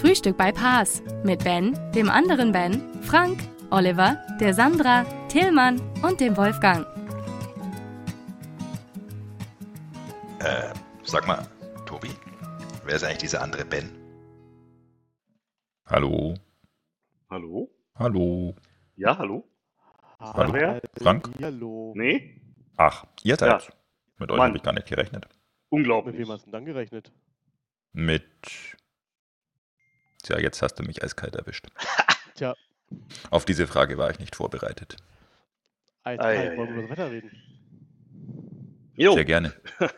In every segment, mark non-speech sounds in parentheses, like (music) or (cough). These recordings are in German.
Frühstück bei Paas mit Ben, dem anderen Ben, Frank, Oliver, der Sandra, Tillmann und dem Wolfgang. Äh, sag mal, Tobi, wer ist eigentlich dieser andere Ben? Hallo. Hallo? Hallo. Ja, hallo? Hallo. wer? Frank? Hallo. Nee? Ach, ihr seid. Ja. Mit euch habe ich gar nicht gerechnet. Mit Unglaublich. wem hast du denn dann gerechnet? Mit. Tja, jetzt hast du mich eiskalt erwischt. (laughs) Tja, Auf diese Frage war ich nicht vorbereitet. eiskalt, Ei, ei, wollen wir über das Wetter reden? Jo. Sehr gerne. (laughs)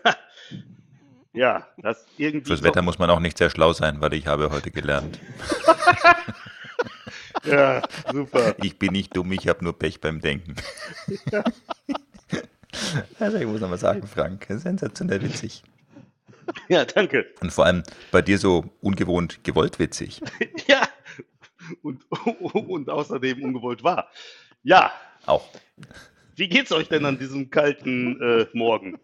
ja, das irgendwie. Fürs Wetter muss man auch nicht sehr schlau sein, weil ich habe heute gelernt. (laughs) Ja, super. Ich bin nicht dumm, ich habe nur Pech beim Denken. Also ich muss nochmal sagen, Frank, sensationell witzig. Ja, danke. Und vor allem bei dir so ungewohnt gewollt witzig. Ja. Und, und außerdem ungewollt wahr. Ja, Auch. wie geht's euch denn an diesem kalten äh, Morgen?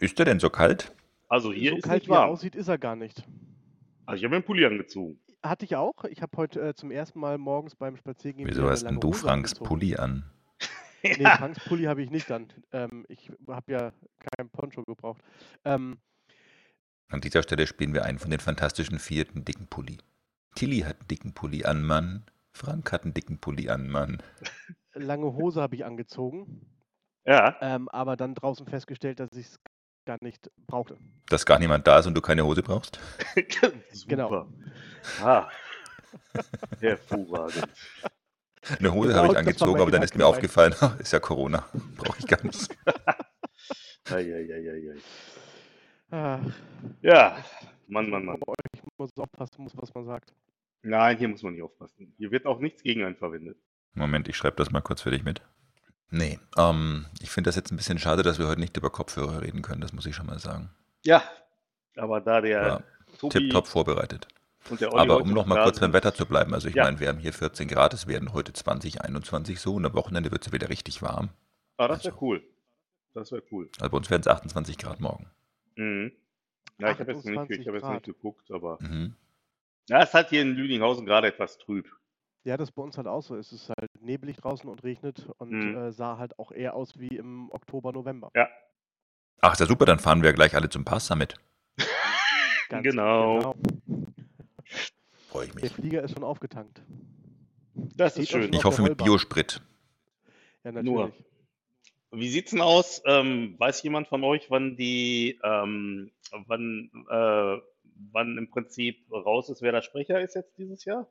Ist der denn so kalt? Also hier so ist kalt nicht wie er warm. aussieht, ist er gar nicht. Also ich habe mir einen Pulli angezogen. Hatte ich auch. Ich habe heute äh, zum ersten Mal morgens beim Spazierengehen Wieso hast denn du Franks angezogen. Pulli an? (laughs) Nee, Franks Pulli habe ich nicht dann. Ähm, ich habe ja keinen Poncho gebraucht. Ähm, An dieser Stelle spielen wir einen von den fantastischen vierten dicken Pulli. Tilly hat einen dicken Pulli an, Mann. Frank hat einen dicken Pulli an, Mann. (laughs) lange Hose habe ich angezogen, Ja, ähm, aber dann draußen festgestellt, dass ich es gar nicht brauchte. Dass gar niemand da ist und du keine Hose brauchst? super. (laughs) Genau. Ah. Hervorragend. Eine Hose Genau, habe ich angezogen, aber dann ist mir Gedanke aufgefallen, (laughs) ist ja Corona. Brauche ich gar nicht. (laughs) Ah, Ja, Mann, Mann, Mann. ich muss aufpassen, muss, was man sagt. Nein, hier muss man nicht aufpassen. Hier wird auch nichts gegen einen verwendet. Moment, ich schreibe das mal kurz für dich mit. Nee, ähm, ich finde das jetzt ein bisschen schade, dass wir heute nicht über Kopfhörer reden können, das muss ich schon mal sagen. Ja, aber da der Ja, Tobi Tipptopp vorbereitet. Und der Olli Aber um noch mal kurz beim Wetter zu bleiben, also ich Ja. meine, wir haben hier 14 Grad, es werden heute 20, 21 so und am Wochenende wird es wieder richtig warm. Ah, das wäre Also. cool. Das wäre cool. Also bei uns werden es 28 Grad morgen. Mhm. Ja, ich habe jetzt, nicht- 28 ich hab jetzt nicht geguckt, aber. Mhm. Ja, es ist halt hier in Lüdinghausen gerade etwas trüb. Ja, das ist bei uns halt auch so. Es ist halt neblig draußen und regnet und Mhm. äh, sah halt auch eher aus wie im Oktober, November. Ja, Ach, ist ja super, dann fahren wir gleich alle zum Pass Summit. (laughs) Ganz genau. Freue ich Der mich. Flieger ist schon aufgetankt. Das ist schön. Ich hoffe der mit. Biosprit. Ja, Nur. natürlich. Wie sieht's denn aus? Ähm, weiß jemand von euch, wann die, ähm, wann, äh, wann im Prinzip raus ist, wer der Sprecher ist jetzt dieses Jahr?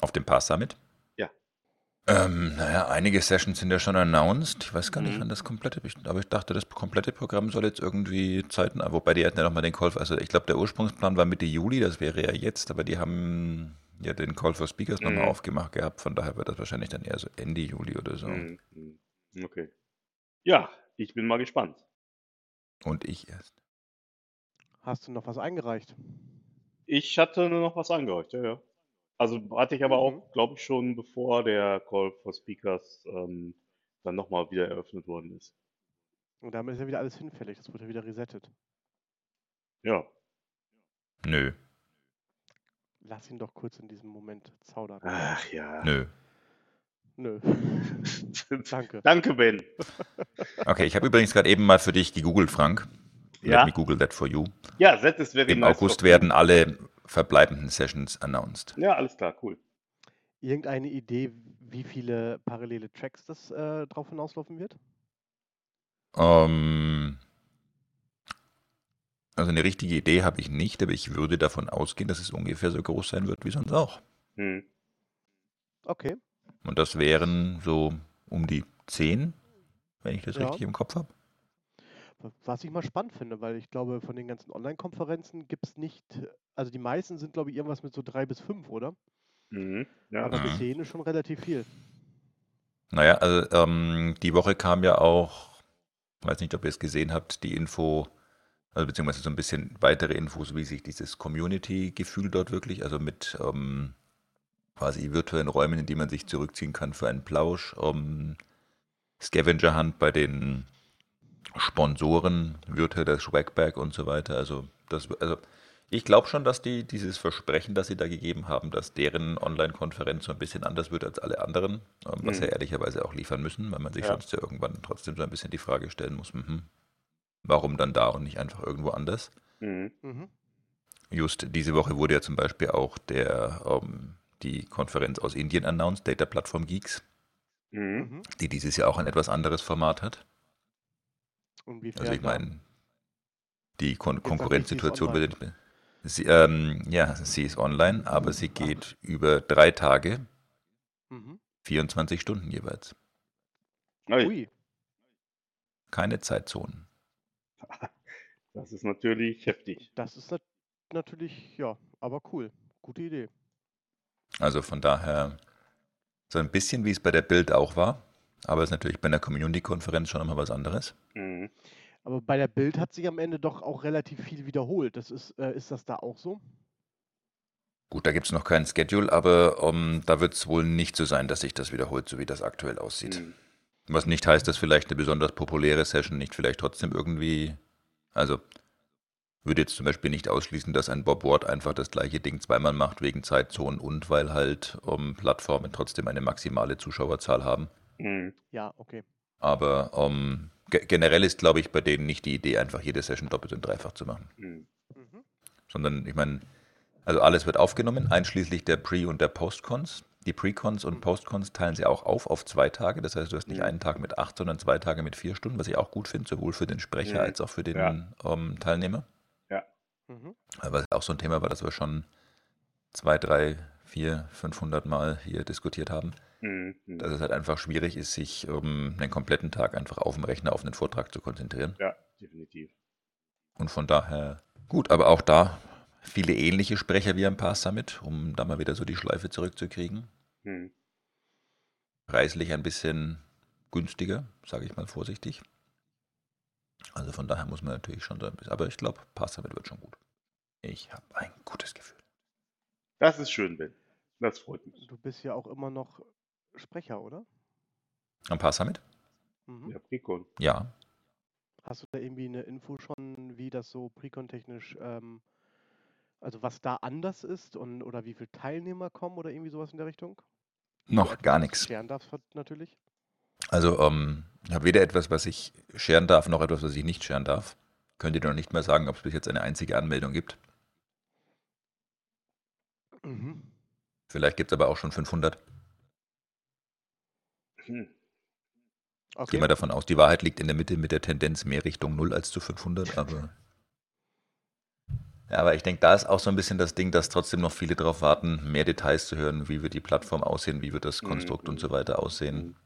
Auf dem Pass Summit? Ja. Ähm, naja, einige Sessions sind ja schon announced. Ich weiß gar nicht, Mhm. wann das komplette, aber ich dachte, das komplette Programm soll jetzt irgendwie Zeiten, wobei die hatten ja nochmal den Call, for- also ich glaube, der Ursprungsplan war Mitte Juli, das wäre ja jetzt, aber die haben ja den Call for Speakers nochmal Mhm. aufgemacht gehabt, von daher wird das wahrscheinlich dann eher so Ende Juli oder so. Mhm. mhm. Okay. Ja, ich bin mal gespannt. Und ich erst. Hast du noch was eingereicht? Ich hatte nur noch was angehört, ja, ja. Also hatte ich aber Mhm. auch, glaube ich, schon bevor der Call for Speakers ähm, dann nochmal wieder eröffnet worden ist. Und damit ist ja wieder alles hinfällig. Das wird ja wieder resettet. Ja. Nö, Lass ihn doch kurz in diesem Moment zaudern. Ach ja. nö. Nö. (laughs) Danke. Danke, Ben. Okay, ich habe übrigens gerade eben mal für dich gegoogelt, Frank. Ja? Let me google that for you. Ja, that is very Im nice August werden alle verbleibenden Sessions announced. Ja, alles klar, cool. Irgendeine Idee, wie viele parallele Tracks das äh, drauf hinauslaufen wird? Ähm, also eine richtige Idee habe ich nicht, aber ich würde davon ausgehen, dass es ungefähr so groß sein wird wie sonst auch. Hm. Okay. Und das wären so um die 10, wenn ich das Ja. richtig im Kopf habe. Was ich mal spannend finde, weil ich glaube, von den ganzen Online-Konferenzen gibt es nicht, also die meisten sind, glaube ich, irgendwas mit so drei bis fünf, oder? Mhm. Ja. Aber Mhm. zehn ist schon relativ viel. Naja, also ähm, die Woche kam ja auch, weiß nicht, ob ihr es gesehen habt, die Info, also beziehungsweise so ein bisschen weitere Infos, wie sich dieses Community-Gefühl dort wirklich, also mit ähm, quasi virtuellen Räumen, in die man sich zurückziehen kann für einen Plausch, ähm, Scavenger Hunt bei den Sponsoren, virtuell das Swagback und so weiter. Also, das, also ich glaube schon, dass die dieses Versprechen, das sie da gegeben haben, dass deren Online-Konferenz so ein bisschen anders wird als alle anderen, ähm, was Mhm. sie ehrlicherweise auch liefern müssen, weil man sich Ja. sonst ja irgendwann trotzdem so ein bisschen die Frage stellen muss, mhm, warum dann da und nicht einfach irgendwo anders? Mhm. Mhm. Just diese Woche wurde ja zum Beispiel auch der, ähm, die Konferenz aus Indien announced, Data Platform Geeks, Mhm. Mhm. die dieses Jahr auch ein etwas anderes Format hat. Inwiefern Also ich meine, die Kon Konkurrenzsituation wird nicht mehr. Sie, ähm, ja, sie ist online, aber sie geht über drei Tage, Mhm. 24 Stunden jeweils. Ui, Keine Zeitzonen. (laughs) das ist natürlich heftig. das ist nat natürlich, ja, aber cool. Gute Idee. Also von daher so ein bisschen wie es bei der Bild auch war, aber es ist natürlich bei einer Community-Konferenz schon nochmal was anderes. Mhm. Aber bei der Bild hat sich am Ende doch auch relativ viel wiederholt. Das ist, äh, ist das da auch so? Gut, da gibt es noch keinen Schedule, aber ähm, da wird es wohl nicht so sein, dass sich das wiederholt, so wie das aktuell aussieht. Mhm. Was nicht heißt, dass vielleicht eine besonders populäre Session nicht vielleicht trotzdem irgendwie, also würde jetzt zum Beispiel nicht ausschließen, dass ein Bob Ward einfach das gleiche Ding zweimal macht wegen Zeitzonen und weil halt um, Plattformen trotzdem eine maximale Zuschauerzahl haben. Mhm. Ja, okay. Aber ähm, ge generell ist, glaube ich, bei denen nicht die Idee, einfach jede Session doppelt und dreifach zu machen. Mhm. Mhm. Sondern, ich meine, also alles wird aufgenommen, einschließlich der Pre- und der Postcons. Die Precons und Postcons teilen sie auch auf auf zwei Tage. Das heißt, du hast nicht Mhm. einen Tag mit acht, sondern zwei Tage mit vier Stunden, was ich auch gut finde, sowohl für den Sprecher Mhm. als auch für den Ja. ähm, Teilnehmer. Mhm. Was auch so ein Thema war, das wir schon zwei, drei, vier, 500 Mal hier diskutiert haben. Mhm. Mhm. Dass es halt einfach schwierig ist, sich um einen kompletten Tag einfach auf dem Rechner auf einen Vortrag zu konzentrieren. Ja, definitiv. Und von daher gut, aber auch da viele ähnliche Sprecher wie am Pass Summit, um da mal wieder so die Schleife zurückzukriegen. Mhm. Preislich ein bisschen günstiger, sage ich mal vorsichtig. Also von daher muss man natürlich schon so ein bisschen, aber ich glaube, Pass Summit wird schon gut. Ich habe ein gutes Gefühl. Das ist schön, Ben. Das freut mich. Du bist ja auch immer noch Sprecher, oder? Am Pass Summit? Mhm. Ja, Precon. Ja. Hast du da irgendwie eine Info schon, wie das so Precon-technisch, ähm, also was da anders ist und oder wie viele Teilnehmer kommen oder irgendwie sowas in der Richtung? Noch etwas, gar nichts. Scheren darfst natürlich. Also, ähm, ich habe weder etwas, was ich scheren darf, noch etwas, was ich nicht scheren darf. Könnt ihr noch nicht mehr sagen, ob es bis jetzt eine einzige Anmeldung gibt. Mhm. Vielleicht gibt es aber auch schon 500. Hm. Gehen Okay. wir davon aus, die Wahrheit liegt in der Mitte mit der Tendenz mehr Richtung 0 als zu 500, aber. Ja, aber ich denke, da ist auch so ein bisschen das Ding, dass trotzdem noch viele darauf warten, mehr Details zu hören, wie wird die Plattform aussehen, wie wird das Konstrukt und so weiter aussehen. Mhm.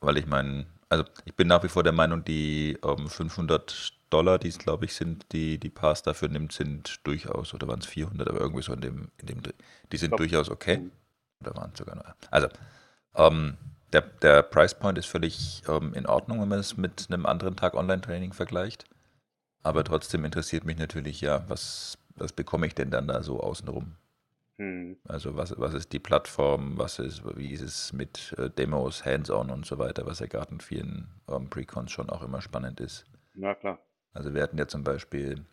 Weil ich meine, also ich bin nach wie vor der Meinung, die ähm, 500 Dollar, die es glaube ich sind, die die Pass dafür nimmt, sind durchaus, oder waren es 400, aber irgendwie so in dem, in dem, Dreh. die sind glaub, durchaus okay. Mhm. Oder waren es sogar noch. Also, ähm, der, der Price Point ist völlig ähm, in Ordnung, wenn man es mit einem anderen Tag Online-Training vergleicht. Aber trotzdem interessiert mich natürlich ja, was, was bekomme ich denn dann da so außenrum? Hm. Also was, was ist die Plattform, was ist, wie ist es mit äh, Demos, Hands-on und so weiter, was ja gerade in vielen ähm, Precons schon auch immer spannend ist. Na klar. Also wir hatten ja zum Beispiel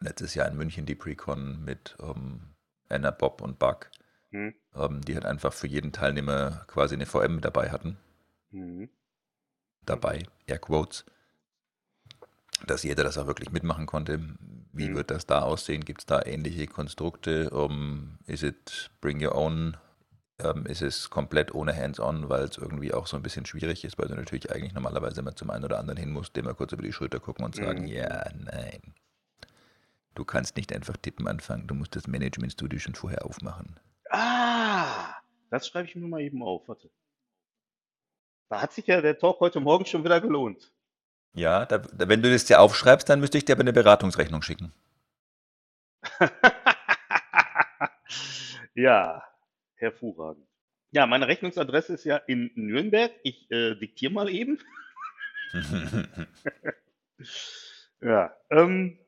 letztes Jahr in München die Precon mit ähm, Anna, Bob und Buck, Hm. ähm, die halt einfach für jeden Teilnehmer quasi eine VM dabei hatten. Hm. Dabei, Air Quotes. Dass jeder das auch wirklich mitmachen konnte. Wie Mhm. wird das da aussehen? Gibt es da ähnliche Konstrukte? Um, is it bring your own? Ähm, ist es komplett ohne Hands-on, weil es irgendwie auch so ein bisschen schwierig ist, weil du natürlich eigentlich normalerweise immer zum einen oder anderen hin musst, dem mal kurz über die Schulter gucken und sagen, Mhm. ja, nein. Du kannst nicht einfach tippen anfangen, du musst das Management Studio schon vorher aufmachen. Das schreibe ich mir mal eben auf. Warte. Da hat sich ja der Talk heute Morgen schon wieder gelohnt. Ja, da, wenn du das dir aufschreibst, dann müsste ich dir aber eine Beratungsrechnung schicken. (laughs) Ja, hervorragend. Ja, meine Rechnungsadresse ist ja in Nürnberg. Ich äh, diktiere mal eben. (laughs) Ja, ähm,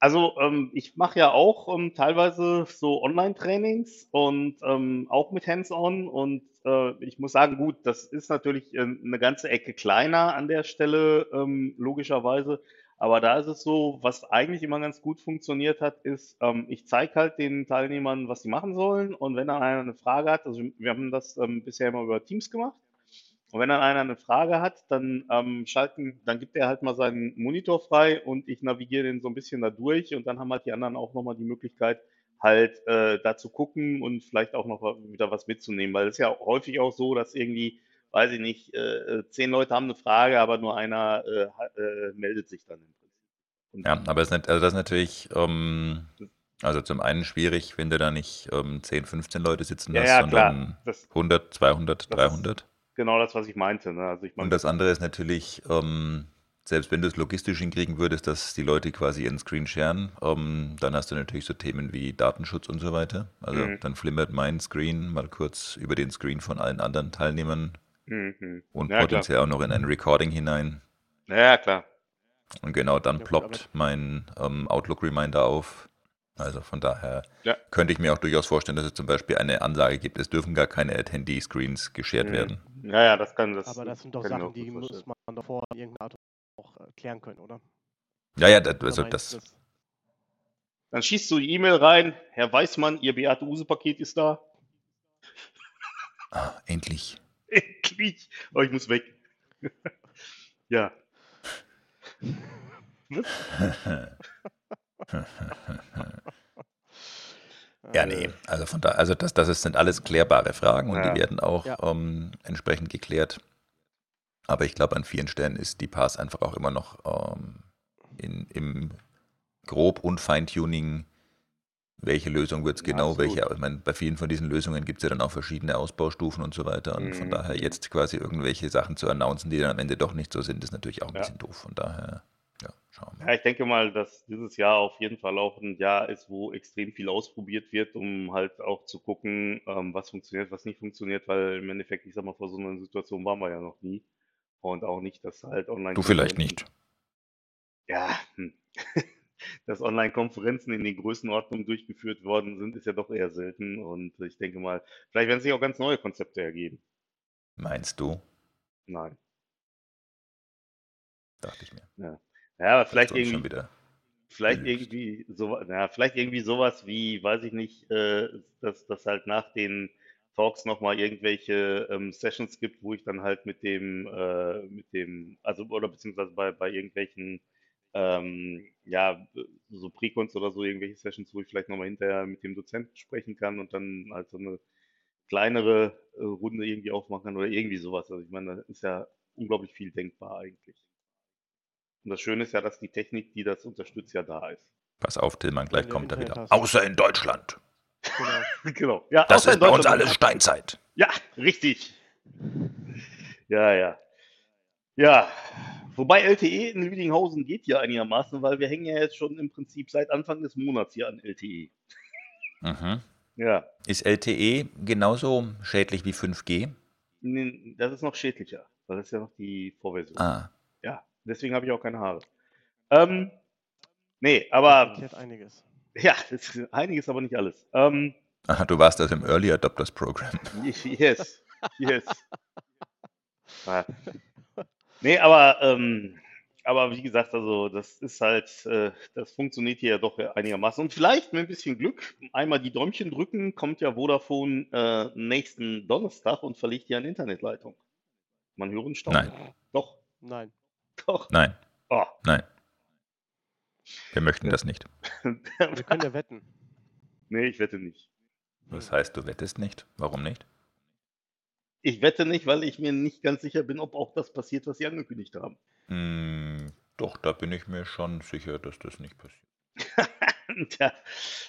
also ähm, ich mache ja auch ähm, teilweise so Online-Trainings und ähm, auch mit Hands-on und äh, ich muss sagen, gut, das ist natürlich äh, eine ganze Ecke kleiner an der Stelle, ähm, logischerweise. Aber da ist es so, was eigentlich immer ganz gut funktioniert hat, ist, ähm, ich zeige halt den Teilnehmern, was sie machen sollen und wenn dann einer eine Frage hat, also wir haben das ähm, bisher immer über Teams gemacht und wenn dann einer eine Frage hat, dann ähm, schalten, dann gibt er halt mal seinen Monitor frei und ich navigiere den so ein bisschen da durch und dann haben halt die anderen auch nochmal die Möglichkeit, halt äh, da zu gucken und vielleicht auch noch wieder was mitzunehmen, weil es ist ja häufig auch so, dass irgendwie, weiß ich nicht, äh, zehn Leute haben eine Frage, aber nur einer äh, äh, meldet sich dann im Prinzip. Und Ja, aber es ist nicht, also das ist natürlich, ähm, also zum einen schwierig, wenn du da nicht ähm, 10, 15 Leute sitzen ja, hast, ja, sondern klar, das, 100, 200, das ist 300. genau das, was ich meinte. Ne? Also ich Und meine, das andere ist natürlich, ähm, selbst wenn du es logistisch hinkriegen würdest, dass die Leute quasi ihren Screen sharen, ähm, dann hast du natürlich so Themen wie Datenschutz und so weiter. Also mhm, dann flimmert mein Screen mal kurz über den Screen von allen anderen Teilnehmern mhm. und Ja, klar. potenziell auch noch in ein Recording hinein. Ja, klar. Und genau dann Ja ploppt mein ähm, Outlook-Reminder auf. Also von daher Ja. könnte ich mir auch durchaus vorstellen, dass es zum Beispiel eine Ansage gibt, es dürfen gar keine Attendee-Screens geshared Mhm. werden. Ja, ja, das kann das Aber das sind doch Sachen, die muss man davor in irgendeiner Art auch äh, klären können, oder? Ja, ja, das, also das, das? Dann schießt du die E-Mail rein, Herr Weißmann, Ihr Beate Use-Paket ist da. ah, endlich. (laughs) Endlich. Oh, ich muss weg. (laughs) Ja. (laughs) Ja, nee, also von da, also das, das sind alles klärbare Fragen und Ja. die werden auch Ja. ähm, entsprechend geklärt. Aber ich glaube, an vielen Stellen ist die Pass einfach auch immer noch ähm, in, im Grob- und Feintuning, welche Lösung wird es Ja, genau, welche, ich meine, bei vielen von diesen Lösungen gibt es ja dann auch verschiedene Ausbaustufen und so weiter. Und von Mhm. daher jetzt quasi irgendwelche Sachen zu announcen, die dann am Ende doch nicht so sind, ist natürlich auch ein Ja. bisschen doof. Von daher, schauen wir Ja, ich denke mal, dass dieses Jahr auf jeden Fall auch ein Jahr ist, wo extrem viel ausprobiert wird, um halt auch zu gucken, ähm, was funktioniert, was nicht funktioniert, weil im Endeffekt, ich sag mal, vor so einer Situation waren wir ja noch nie. Und auch nicht, dass halt Du vielleicht nicht. ja, hm. (laughs) dass Online-Konferenzen in den Größenordnungen durchgeführt worden sind, ist ja doch eher selten. Und ich denke mal, vielleicht werden sich auch ganz neue Konzepte ergeben. Meinst du? Nein. Dachte ich mir. Ja, ja aber vielleicht Sonst schon irgendwie. wieder Vielleicht irgendwie so, ja, vielleicht irgendwie sowas wie, weiß ich nicht, äh, dass, dass halt nach den Talks nochmal irgendwelche ähm, Sessions gibt, wo ich dann halt mit dem, äh, mit dem, also oder beziehungsweise bei, bei irgendwelchen, ähm, ja, so Precons oder so, irgendwelche Sessions, wo ich vielleicht nochmal hinterher mit dem Dozenten sprechen kann und dann halt so eine kleinere äh, Runde irgendwie aufmachen kann oder irgendwie sowas. Also ich meine, da ist ja unglaublich viel denkbar eigentlich. Und das Schöne ist ja, dass die Technik, die das unterstützt, ja da ist. Pass auf, Tillmann, gleich kommt er wieder. hast. Außer in Deutschland. Genau. (laughs) Genau. Ja, Das außer ist in bei uns alles Steinzeit. Ja, richtig. Ja, ja. Ja, wobei LTE in Lüdinghausen geht ja einigermaßen, weil wir hängen ja jetzt schon im Prinzip seit Anfang des Monats hier an LTE. Mhm. Ja, Ist LTE genauso schädlich wie 5G? nee, das ist noch schädlicher, weil das ist ja noch die Vorversion. Ah, deswegen habe ich auch keine Haare. Ähm, nee, aber erklärt einiges. ja, (laughs) das ist einiges, aber nicht alles. Ähm, Aha, du warst also im Early Adopters Program. (laughs) Yes, yes. Ja. Nee, aber, ähm, aber wie gesagt, also das ist halt, äh, das funktioniert hier ja doch einigermaßen. Und vielleicht mit ein bisschen Glück, einmal die Däumchen drücken, kommt ja Vodafone äh, nächsten Donnerstag und verlegt hier eine Internetleitung. Man hören Staunen. Nein, Doch, Nein. Doch. nein, Oh. nein. Wir möchten das nicht. (laughs) Wir können ja wetten. nee, ich wette nicht. Das heißt, du wettest nicht? Warum nicht? Ich wette nicht, weil ich mir nicht ganz sicher bin, ob auch das passiert, was sie angekündigt haben. Hm, doch, da bin ich mir schon sicher, dass das nicht passiert. (laughs) Tja,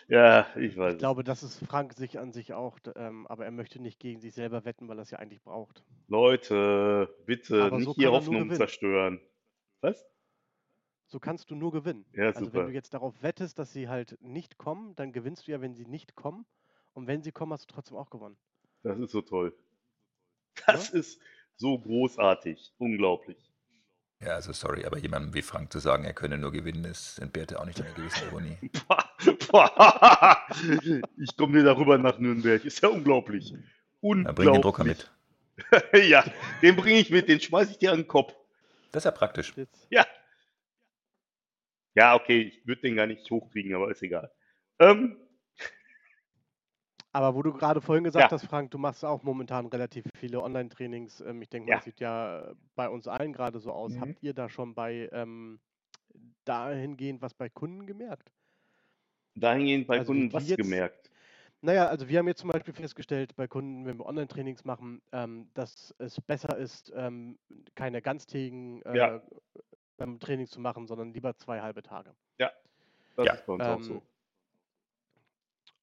ja, ich weiß. Ich glaube, das ist Frank sich an sich auch, ähm, aber er möchte nicht gegen sich selber wetten, weil er es ja eigentlich braucht. Leute, bitte Aber nicht so hier er Hoffnung zerstören. Was? So kannst du nur gewinnen. Ja, Also wenn super. du jetzt darauf wettest, dass sie halt nicht kommen, dann gewinnst du ja, wenn sie nicht kommen. Und wenn sie kommen, hast du trotzdem auch gewonnen. Das ist so toll. Das ist so großartig. Unglaublich. Ja, also sorry, aber jemandem wie Frank zu sagen, er könne nur gewinnen, ist entbehrt ja auch nicht einer gewissen Ironie. (laughs) ich komme dir darüber nach Nürnberg. Ist ja unglaublich. Dann bring den Drucker Unglaublich. mit. (laughs) ja, den bringe ich mit, den schmeiße ich dir an den Kopf. Das ist ja praktisch. Jetzt, Ja. Ja, okay, ich würde den gar nicht hochkriegen, aber ist egal. Ähm, aber wo du gerade vorhin gesagt Ja. hast, Frank, du machst auch momentan relativ viele Online-Trainings. Ähm, ich denke mal, Ja. das sieht ja bei uns allen gerade so aus. Mhm. Habt ihr da schon bei ähm, dahingehend was bei Kunden gemerkt? dahingehend bei Also Kunden was jetzt- gemerkt. Naja, also wir haben jetzt zum Beispiel festgestellt bei Kunden, wenn wir Online-Trainings machen, ähm, dass es besser ist, ähm, keine ganztägigen äh, Ja. ähm, Trainings zu machen, sondern lieber zwei halbe Tage. Das Ja. ist bei uns auch Ähm, so.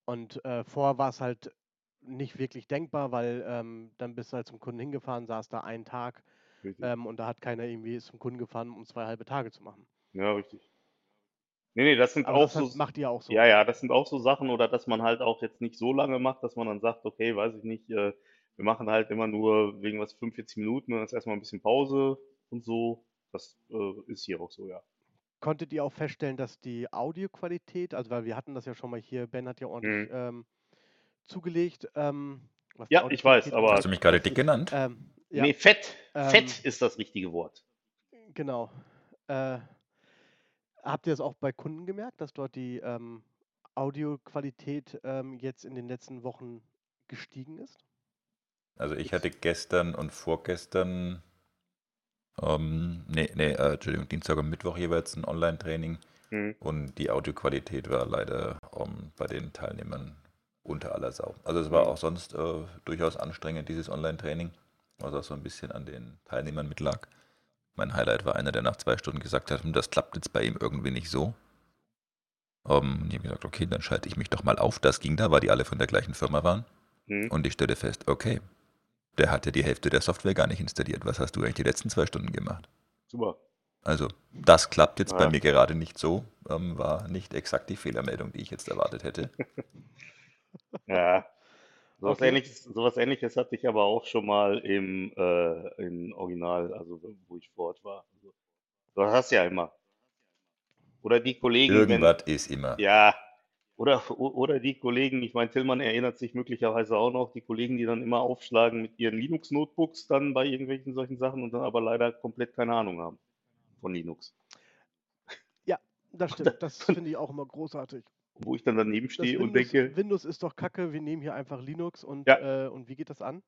Und äh, vorher war es halt nicht wirklich denkbar, weil ähm, dann bist du halt zum Kunden hingefahren, saß da einen Tag Richtig. ähm, und da hat keiner irgendwie ist zum Kunden gefahren, um zwei halbe Tage zu machen. Ja, richtig. Nee, nee, das sind Aber auch das so. macht ihr auch so. Ja, ja, das sind auch so Sachen oder dass man halt auch jetzt nicht so lange macht, dass man dann sagt, okay, weiß ich nicht, äh, wir machen halt immer nur wegen was 45 Minuten und dann ist erstmal ein bisschen Pause und so. Das äh, ist hier auch so, ja. Konntet ihr auch feststellen, dass die Audioqualität, also weil wir hatten das ja schon mal hier, Ben hat ja ordentlich ähm, zugelegt. Ähm, Mhm. Ja, ich weiß, aber- Hast du mich gerade dick genannt? Ähm, ja, Nee, fett. Ähm, Fett ist das richtige Wort. genau. Äh, habt ihr das auch bei Kunden gemerkt, dass dort die ähm, Audioqualität ähm, jetzt in den letzten Wochen gestiegen ist? Also ich hatte gestern und vorgestern, ähm, nee, nee, äh, Entschuldigung, Dienstag und Mittwoch jeweils ein Online-Training Hm. und die Audioqualität war leider ähm, bei den Teilnehmern unter aller Sau. Also es war Mhm. auch sonst äh, durchaus anstrengend, dieses Online-Training, was auch so ein bisschen an den Teilnehmern mitlag. Mein Highlight war einer, der nach zwei Stunden gesagt hat, "Hm, das klappt jetzt bei ihm irgendwie nicht so. Ähm, und ich habe gesagt, okay, dann schalte ich mich doch mal auf. Das ging da, weil die alle von der gleichen Firma waren. Hm. Und ich stelle fest, okay, der hat ja die Hälfte der Software gar nicht installiert. Was hast du eigentlich die letzten zwei Stunden gemacht? Super. Also, das klappt jetzt bei Ja. mir gerade nicht so. Ähm, war nicht exakt die Fehlermeldung, die ich jetzt erwartet hätte. (laughs) Ja. Sowas, Okay. ähnliches, sowas ähnliches hatte ich aber auch schon mal im, äh, im Original, also wo ich vor Ort war. Also, das hast du ja immer. Oder die Kollegen, wenn, Irgendwas ist immer. ja, oder, oder die Kollegen, ich meine, Tillmann erinnert sich möglicherweise auch noch, die Kollegen, die dann immer aufschlagen mit ihren Linux-Notebooks dann bei irgendwelchen solchen Sachen und dann aber leider komplett keine Ahnung haben von Linux. Das stimmt, das (laughs) finde ich auch immer großartig. Wo ich dann daneben stehe und Windows, denke, Windows ist doch kacke, wir nehmen hier einfach Linux und, Ja. äh, und wie geht das an?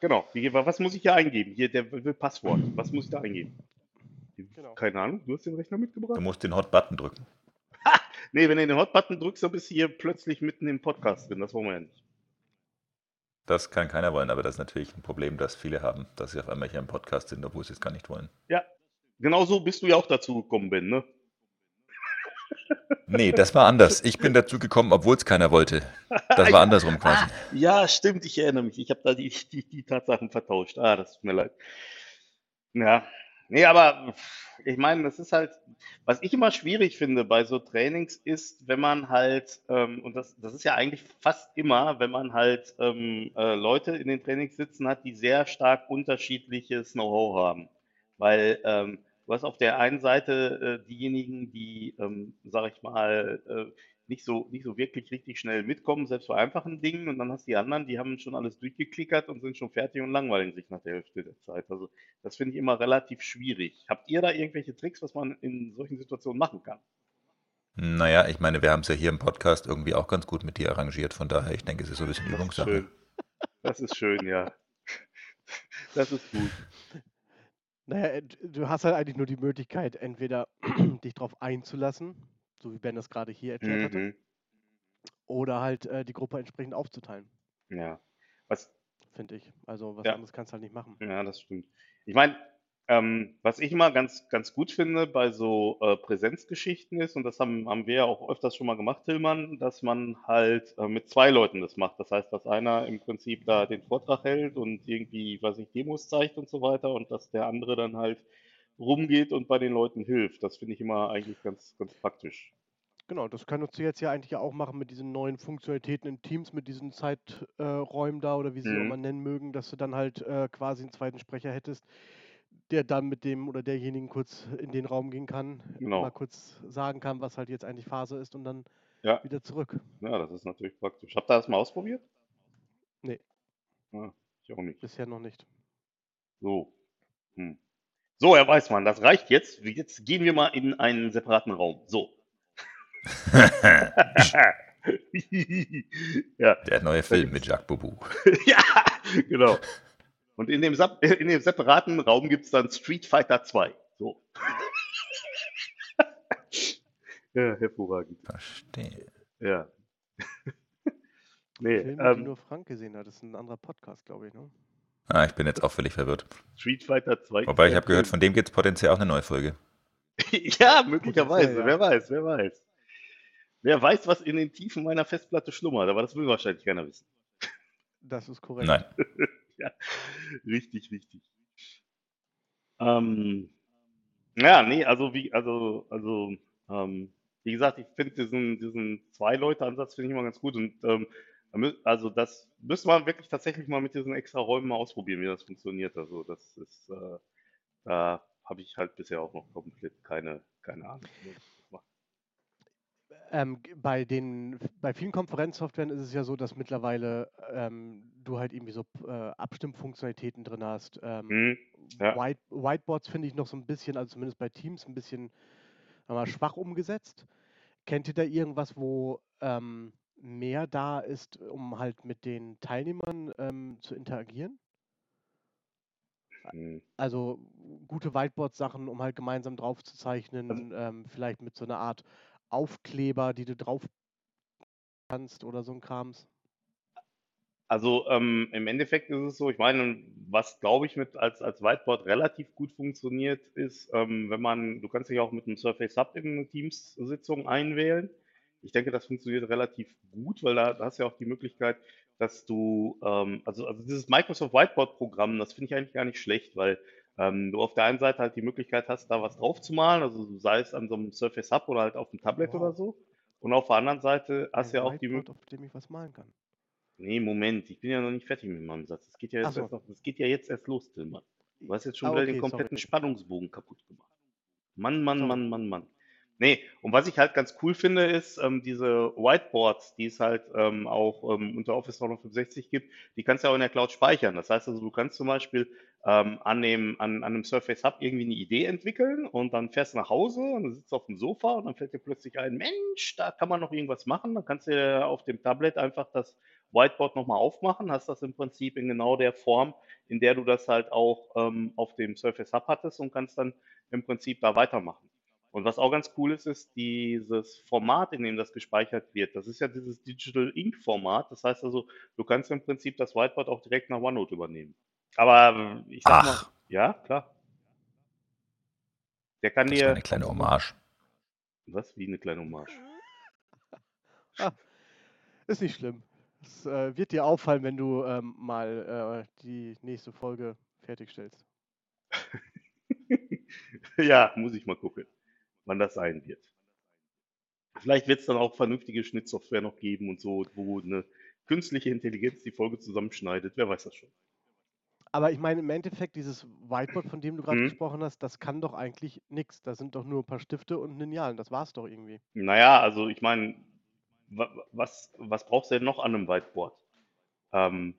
genau, wie, was muss ich hier eingeben? Hier, der will Passwort. Was muss ich da eingeben? Genau. Keine Ahnung, du hast den Rechner mitgebracht? Du musst den Hot-Button drücken. (laughs) Nee, wenn du den Hot-Button drückst, dann bist du hier plötzlich mitten im Podcast drin. Das wollen wir ja nicht. Das kann keiner wollen, aber das ist natürlich ein Problem, das viele haben, dass sie auf einmal hier im Podcast sind, obwohl sie es gar nicht wollen. Ja, genau so bist du ja auch dazu gekommen, Ben, ne? Nee, das war anders. Ich bin dazu gekommen, obwohl es keiner wollte. Das war andersrum quasi. Ja, stimmt, ich erinnere mich. Ich habe da die, die, die Tatsachen vertauscht. Ah, das tut mir leid. Ja, nee, aber ich meine, das ist halt, was ich immer schwierig finde bei so Trainings ist, wenn man halt, ähm, und das, das ist ja eigentlich fast immer, wenn man halt ähm, äh, Leute in den Trainings sitzen hat, die sehr stark unterschiedliches Know-how haben. Weil ähm, du hast auf der einen Seite äh, diejenigen, die, ähm, sag ich mal, äh, nicht so, nicht so wirklich richtig schnell mitkommen, selbst bei einfachen Dingen. Und dann hast du die anderen, die haben schon alles durchgeklickert und sind schon fertig und langweilen sich nach der Hälfte der Zeit. Also das finde ich immer relativ schwierig. Habt ihr da irgendwelche Tricks, was man in solchen Situationen machen kann? Naja, ich meine, wir haben es ja hier im Podcast irgendwie auch ganz gut mit dir arrangiert. Von daher, ich denke, es ist so ein bisschen Das ist Übungssache. schön. Das ist schön, ja. Das ist gut. Naja, äh, du hast halt eigentlich nur die Möglichkeit, entweder (clears throat) dich darauf einzulassen, so wie Ben das gerade hier erklärt hatte, Mhm. oder halt äh, die Gruppe entsprechend aufzuteilen, Ja. Was, finde ich. Also was Ja. anderes kannst du halt nicht machen. Ja, das stimmt. Ich meine, ähm, was ich immer ganz, ganz gut finde bei so äh, Präsenzgeschichten ist, und das haben, haben wir ja auch öfters schon mal gemacht, Tillmann, dass man halt äh, mit zwei Leuten das macht. Das heißt, dass einer im Prinzip da den Vortrag hält und irgendwie, weiß ich, Demos zeigt und so weiter und dass der andere dann halt rumgeht und bei den Leuten hilft. Das finde ich immer eigentlich ganz, ganz praktisch. Genau, das könntest du jetzt ja eigentlich auch machen mit diesen neuen Funktionalitäten in Teams, mit diesen Zeiträumen da oder wie sie auch Mhm. mal nennen mögen, dass du dann halt äh, quasi einen zweiten Sprecher hättest, der dann mit dem oder derjenigen kurz in den Raum gehen kann, Genau. mal kurz sagen kann, was halt jetzt eigentlich Phase ist und dann Ja. wieder zurück. Ja, das ist natürlich praktisch. Habt ihr das mal ausprobiert? Nee. Ah, ich auch nicht. Bisher noch nicht. So. Hm. So, Herr Weißmann, das reicht jetzt. Jetzt gehen wir mal in einen separaten Raum. So. (laughs) (laughs) ja. Der neue Film mit Jacques Boubou. (laughs) ja, genau. Und in dem, in dem separaten Raum gibt es dann Street Fighter 2. So. (laughs) ja, hervorragend. Verstehe. Ja. (laughs) nee, Filme, die ähm, nur Frank gesehen hat, das ist ein anderer Podcast, glaube ich. Ne? Ah, ich bin jetzt auch völlig verwirrt. Street Fighter 2. Wobei ich habe gehört, von dem gibt es potenziell auch eine neue Folge. (laughs) ja, möglicherweise. Potenziell, ja. Wer weiß, wer weiß. Wer weiß, was in den Tiefen meiner Festplatte schlummert, aber das will wahrscheinlich keiner wissen. Das ist korrekt. Nein. Ja, richtig, richtig. Ähm, ja, nee, also wie, also, also, ähm, wie gesagt, ich finde diesen, diesen Zwei-Leute-Ansatz finde ich immer ganz gut und ähm, also das müsste man wirklich tatsächlich mal mit diesen extra Räumen mal ausprobieren, wie das funktioniert. Also das ist, äh, da habe ich halt bisher auch noch komplett keine, keine Ahnung. Ähm, bei den, bei vielen Konferenzsoftwaren ist es ja so, dass mittlerweile ähm, du halt irgendwie so äh, Abstimmfunktionalitäten drin hast. Ähm, Hm, ja. White, Whiteboards finde ich noch so ein bisschen, also zumindest bei Teams, ein bisschen mal, schwach umgesetzt. Kennt ihr da irgendwas, wo ähm, mehr da ist, um halt mit den Teilnehmern ähm, zu interagieren? Hm. Also gute Whiteboard-Sachen, um halt gemeinsam drauf zu zeichnen, ähm, vielleicht mit so einer Art Aufkleber, die du drauf kannst oder so ein Krams. Also ähm, im Endeffekt ist es so, ich meine, was glaube ich mit als, als Whiteboard relativ gut funktioniert, ist, ähm, wenn man, du kannst dich auch mit einem Surface Hub in Teams-Sitzung einwählen. Ich denke, das funktioniert relativ gut, weil da, da hast du ja auch die Möglichkeit, dass du, ähm, also, also dieses Microsoft Whiteboard-Programm, das finde ich eigentlich gar nicht schlecht, weil ähm, du auf der einen Seite halt die Möglichkeit hast, da was drauf zu malen, also sei es an so einem Surface Hub oder halt auf dem Tablet oder Wow. so. Und auf der anderen Seite hast du ja auch die Möglichkeit. auf dem ich was malen kann. Nee, Moment, ich bin ja noch nicht fertig mit meinem Satz. Das geht ja jetzt so. erst noch, geht ja jetzt erst los, Tillmann. Du hast jetzt schon Ah, wieder okay, den kompletten sorry. Spannungsbogen kaputt gemacht. Mann, Mann, Sorry. Mann, Mann, Mann. Nee, und was ich halt ganz cool finde, ist ähm, diese Whiteboards, die es halt ähm, auch ähm, unter Office 365 gibt, die kannst du ja auch in der Cloud speichern. Das heißt also, du kannst zum Beispiel ähm, an, dem, an, an einem Surface Hub irgendwie eine Idee entwickeln und dann fährst du nach Hause und du sitzt auf dem Sofa und dann fällt dir plötzlich ein, Mensch, da kann man noch irgendwas machen. Dann kannst du auf dem Tablet einfach das Whiteboard nochmal aufmachen, hast das im Prinzip in genau der Form, in der du das halt auch ähm, auf dem Surface Hub hattest und kannst dann im Prinzip da weitermachen. Und was auch ganz cool ist, ist dieses Format, in dem das gespeichert wird. Das ist ja dieses Digital Ink Format. Das heißt also, du kannst im Prinzip das Whiteboard auch direkt nach OneNote übernehmen. Aber äh, ich sag Ach. mal, ja, klar. Der kann Das dir. eine kleine Hommage. Was? Wie eine kleine Hommage. Ist nicht schlimm. Es äh, wird dir auffallen, wenn du ähm, mal äh, die nächste Folge fertigstellst. (laughs) ja, muss ich mal gucken, wann das sein wird. Vielleicht wird es dann auch vernünftige Schnittsoftware noch geben und so, wo eine künstliche Intelligenz die Folge zusammenschneidet. Wer weiß das schon. Aber ich meine, im Endeffekt, dieses Whiteboard, von dem du gerade Mhm. gesprochen hast, das kann doch eigentlich nichts. Da sind doch nur ein paar Stifte und ein Lineal. Das war's doch irgendwie. Naja, also ich meine, wa- was, was brauchst du denn noch an einem Whiteboard? Ähm,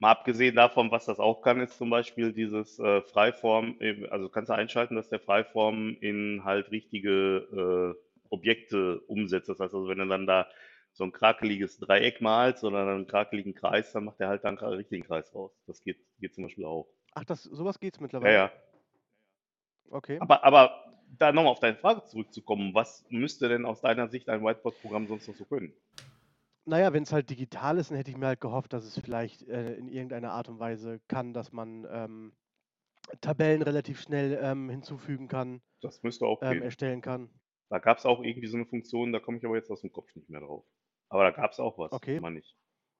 mal abgesehen davon, was das auch kann, ist zum Beispiel dieses äh, Freiform, also kannst du einschalten, dass der Freiform in halt richtige äh, Objekte umsetzt. Das heißt also, wenn du dann da so ein krakeliges Dreieck malst oder einen krakeligen Kreis, dann macht er halt dann einen richtigen Kreis raus. Das geht, geht zum Beispiel auch. Ach, das, sowas geht's Ja, mittlerweile. ja. Okay. Aber, aber da nochmal auf deine Frage zurückzukommen, was müsste denn aus deiner Sicht ein Whiteboard-Programm sonst noch so können? Naja, wenn es halt digital ist, dann hätte ich mir halt gehofft, dass es vielleicht äh, in irgendeiner Art und Weise kann, dass man ähm, Tabellen relativ schnell ähm, hinzufügen kann, Das müsste auch ähm, erstellen kann. Da gab es auch irgendwie so eine Funktion, da komme ich aber jetzt aus dem Kopf nicht mehr drauf. Aber da gab es auch was, Okay. meine ich.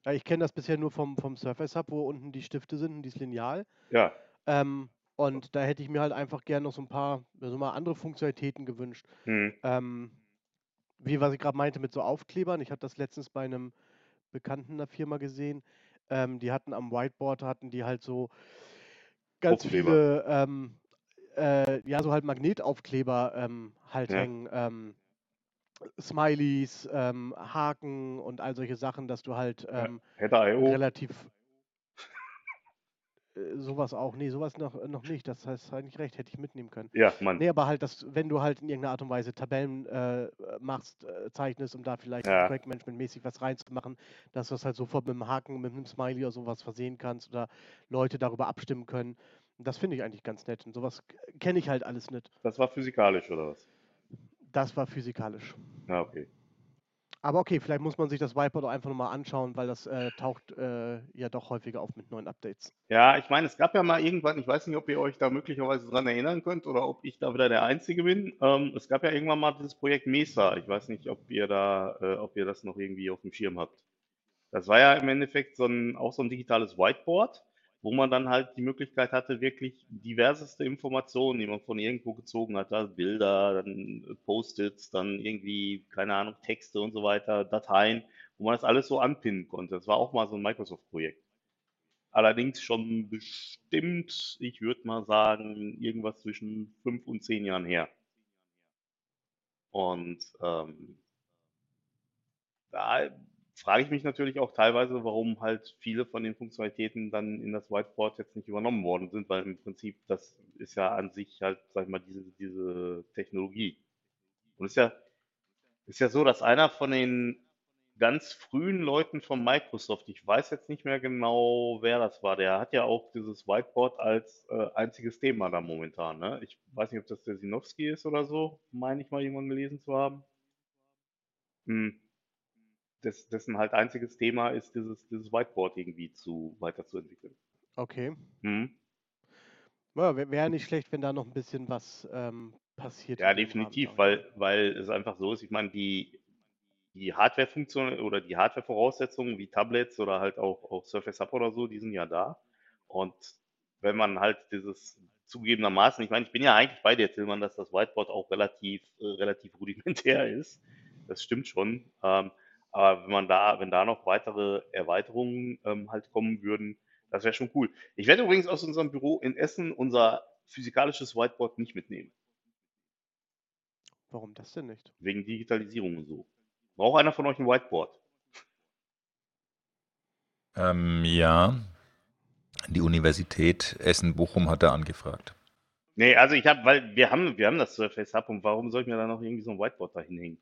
Ja, ich kenne das bisher nur vom, vom Surface Hub, wo unten die Stifte sind und dieses Lineal. Ja, Ähm, und da hätte ich mir halt einfach gerne noch so ein paar, so mal andere Funktionalitäten gewünscht. hm. Ähm, wie was ich gerade meinte mit so Aufklebern. Ich hatte das letztens bei einem Bekannten der Firma gesehen. Ähm, die hatten am Whiteboard, hatten die halt so ganz Aufkleber. viele, ähm, äh, ja, so halt Magnetaufkleber ähm, halt Ja. hängen. Smileys, ähm, Haken und all solche Sachen, dass du halt ähm, relativ (laughs) äh, sowas auch, nee, sowas noch, noch nicht. Das heißt eigentlich recht, hätte ich mitnehmen können. Ja, Mann. Nee, aber halt, dass, wenn du halt in irgendeiner Art und Weise Tabellen äh, machst, äh, zeichnest, um da vielleicht Ja. projektmanagementmäßig was reinzumachen, dass du das halt sofort mit einem Haken, mit einem Smiley oder sowas versehen kannst oder Leute darüber abstimmen können. Und das finde ich eigentlich ganz nett. Und sowas kenne ich halt alles nicht. Das war physikalisch, oder was? Das war physikalisch. Ja, okay. Aber okay, vielleicht muss man sich das Whiteboard auch einfach nochmal anschauen, weil das äh, taucht äh, ja doch häufiger auf mit neuen Updates. Ja, ich meine, es gab ja mal irgendwann, ich weiß nicht, ob ihr euch da möglicherweise dran erinnern könnt oder ob ich da wieder der Einzige bin. Ähm, es gab ja irgendwann mal dieses Projekt Mesa. Ich weiß nicht, ob ihr da, äh, ob ihr das noch irgendwie auf dem Schirm habt. Das war ja im Endeffekt so ein, auch so ein digitales Whiteboard, wo man dann halt die Möglichkeit hatte, wirklich diverseste Informationen, die man von irgendwo gezogen hat, also Bilder, dann Post-its, dann irgendwie, keine Ahnung, Texte und so weiter, Dateien, wo man das alles so anpinnen konnte. Das war auch mal so ein Microsoft-Projekt. Allerdings schon bestimmt, ich würde mal sagen, irgendwas zwischen fünf und zehn Jahren her. Und ähm, da frage ich mich natürlich auch teilweise, warum halt viele von den Funktionalitäten dann in das Whiteboard jetzt nicht übernommen worden sind, weil im Prinzip das ist ja an sich halt, sag ich mal, diese, diese Technologie. Und es ist ja, ist ja so, dass einer von den ganz frühen Leuten von Microsoft, ich weiß jetzt nicht mehr genau, wer das war, der hat ja auch dieses Whiteboard als äh, einziges Thema da momentan. Ne? Ich weiß nicht, ob das der Sinowski ist oder so, meine ich mal irgendwann gelesen zu haben. Hm. Des, dessen halt einziges Thema ist, dieses, dieses Whiteboard irgendwie zu weiterzuentwickeln. Okay. Hm. Ja, Wäre wär nicht schlecht, wenn da noch ein bisschen was ähm, passiert. Ja, definitiv, weil, weil es einfach so ist. Ich meine, die, die Hardware-Funktion oder die Hardware-Voraussetzungen wie Tablets oder halt auch, auch Surface Hub oder so, die sind ja da. Und wenn man halt dieses zugegebenermaßen, ich meine, ich bin ja eigentlich bei dir, Tillmann, dass das Whiteboard auch relativ, äh, relativ rudimentär (laughs) ist. Das stimmt schon. Ähm, aber wenn man da, wenn da noch weitere Erweiterungen ähm, halt kommen würden, das wäre schon cool. Ich werde übrigens aus unserem Büro in Essen unser physikalisches Whiteboard nicht mitnehmen. Warum das denn nicht? Wegen Digitalisierung und so. Braucht einer von euch ein Whiteboard? Ähm, ja, die Universität Essen-Bochum hat da angefragt. Nee, also ich habe, weil wir haben, wir haben das Surface Hub und warum soll ich mir da noch irgendwie so ein Whiteboard da hinhängen?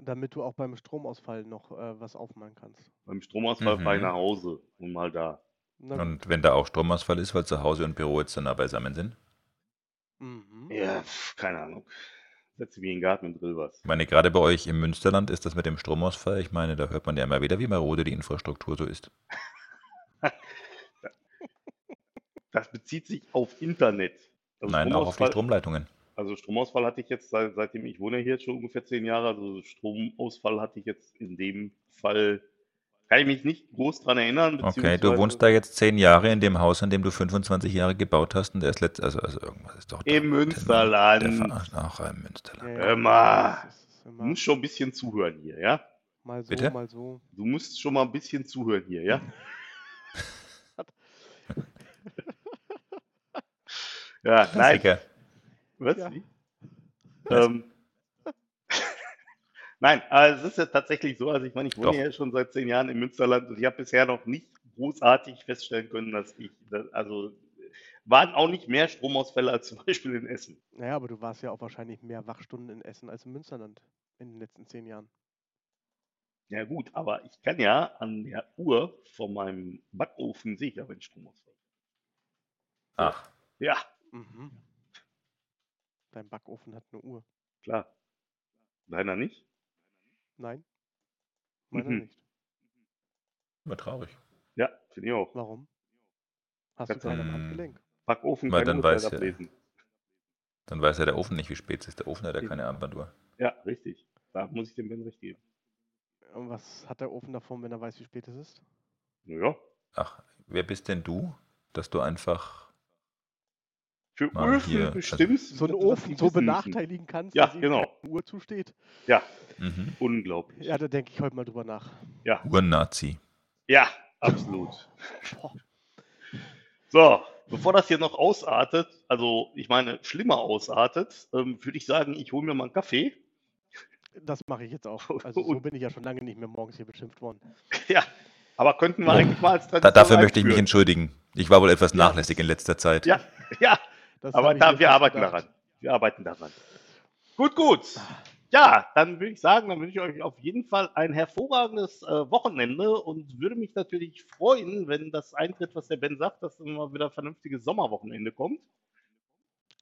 Damit du auch beim Stromausfall noch äh, was aufmalen kannst. Beim Stromausfall Mhm. fahre ich nach Hause und mal da. Und wenn da auch Stromausfall ist, weil zu Hause und Büro jetzt dann nah beisammen sind? Mhm. Ja, pf, keine Ahnung. Setze mich in den Garten und drill was. Ich meine, gerade bei euch im Münsterland ist das mit dem Stromausfall, ich meine, da hört man ja immer wieder, wie marode die Infrastruktur so ist. (laughs) Das bezieht sich auf Internet. Also Nein, auch auf die Stromleitungen. Also Stromausfall hatte ich jetzt, seit, seitdem ich wohne hier schon ungefähr zehn Jahre. Also Stromausfall hatte ich jetzt in dem Fall, kann ich mich nicht groß dran erinnern. Okay, du wohnst da jetzt zehn Jahre in dem Haus, an dem du 25 Jahre gebaut hast und erst letzt, also, also irgendwas ist doch. Im Münsterland. Der verarscht auch im Münsterland. Ja, ist Du immer musst schon ein bisschen zuhören hier, ja? mal so, Bitte? mal so. Du musst schon mal ein bisschen zuhören hier, ja? (laughs) ja, nein. Klassiker. Was? Ja. Wie? (laughs) Ähm, (laughs) Nein, aber es ist ja tatsächlich so, also ich meine, ich wohne Doch. ja schon seit zehn Jahren im Münsterland und ich habe bisher noch nicht großartig feststellen können, dass ich, dass, also waren auch nicht mehr Stromausfälle als (laughs) zum Beispiel in Essen. Naja, aber du warst ja auch wahrscheinlich mehr Wachstunden in Essen als im Münsterland in den letzten zehn Jahren. Ja gut, aber ich kann ja an der Uhr von meinem Backofen sehe ich ja, wenn Stromausfall. Ach, Ja, Mhm. Dein Backofen hat eine Uhr. klar. Deiner nicht? Nein? Meiner Mhm. nicht. war traurig. Ja, finde ich auch. Warum? Hast du Kannst keine am du- Handgelenk? Backofen Weil kein dann weiß ja- ablesen. Dann weiß ja der Ofen nicht, wie spät es ist. Der Ofen hat ja keine Armbanduhr. Ja, richtig. Da muss ich dem Ben recht geben. Und was hat der Ofen davon, wenn er weiß, wie spät es ist? Naja, Ach, wer bist denn du, dass du einfach. Für Mal Öfen hier, also- bestimmst So einen Ofen so benachteiligen kannst? Ja, dass genau. Uhr zusteht. Ja, Mhm. unglaublich. Ja, da denke ich heute mal drüber nach. Ja, Urnazi. ja, absolut. So, bevor das hier noch ausartet, also ich meine, schlimmer ausartet, ähm, würde ich sagen, ich hole mir mal einen Kaffee. Das mache ich jetzt auch. Also so bin ich ja schon lange nicht mehr morgens hier beschimpft worden. (laughs) Ja, aber könnten wir eigentlich mal als Da, Tradition dafür möchte ich mich einführen. entschuldigen. Ich war wohl etwas Ja. nachlässig in letzter Zeit. Ja, (laughs) ja, Das aber da, wir arbeiten gedacht. daran. Wir arbeiten daran. Gut, gut. Ja, dann würde ich sagen, dann wünsche ich euch auf jeden Fall ein hervorragendes äh, Wochenende und würde mich natürlich freuen, wenn das eintritt, was der Ben sagt, dass mal wieder ein vernünftiges Sommerwochenende kommt.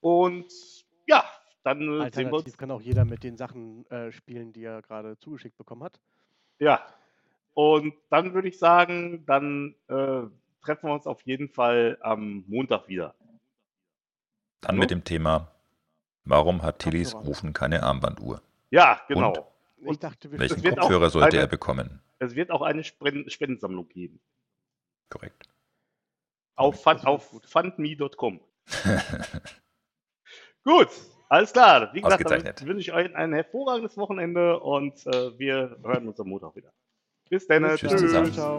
Und ja, dann äh, sehen wir uns. Alternativ kann auch jeder mit den Sachen äh, spielen, die er gerade zugeschickt bekommen hat. Ja, und dann würde ich sagen, dann äh, treffen wir uns auf jeden Fall am Montag wieder. Dann So. mit dem Thema, warum hat Tillys. Rufen keine Armbanduhr? Ja, genau. Und? Ich dachte, wir Welchen Kopfhörer sollte eine- er bekommen? Es wird auch eine Spenden Spendensammlung geben. Korrekt. Auf, wird auf fundme.com. (laughs) Gut, alles klar. Wie gesagt, dann wünsche ich euch ein hervorragendes Wochenende und äh, wir hören uns am Montag wieder. Bis dann. Bis Tschüss zusammen. Ciao.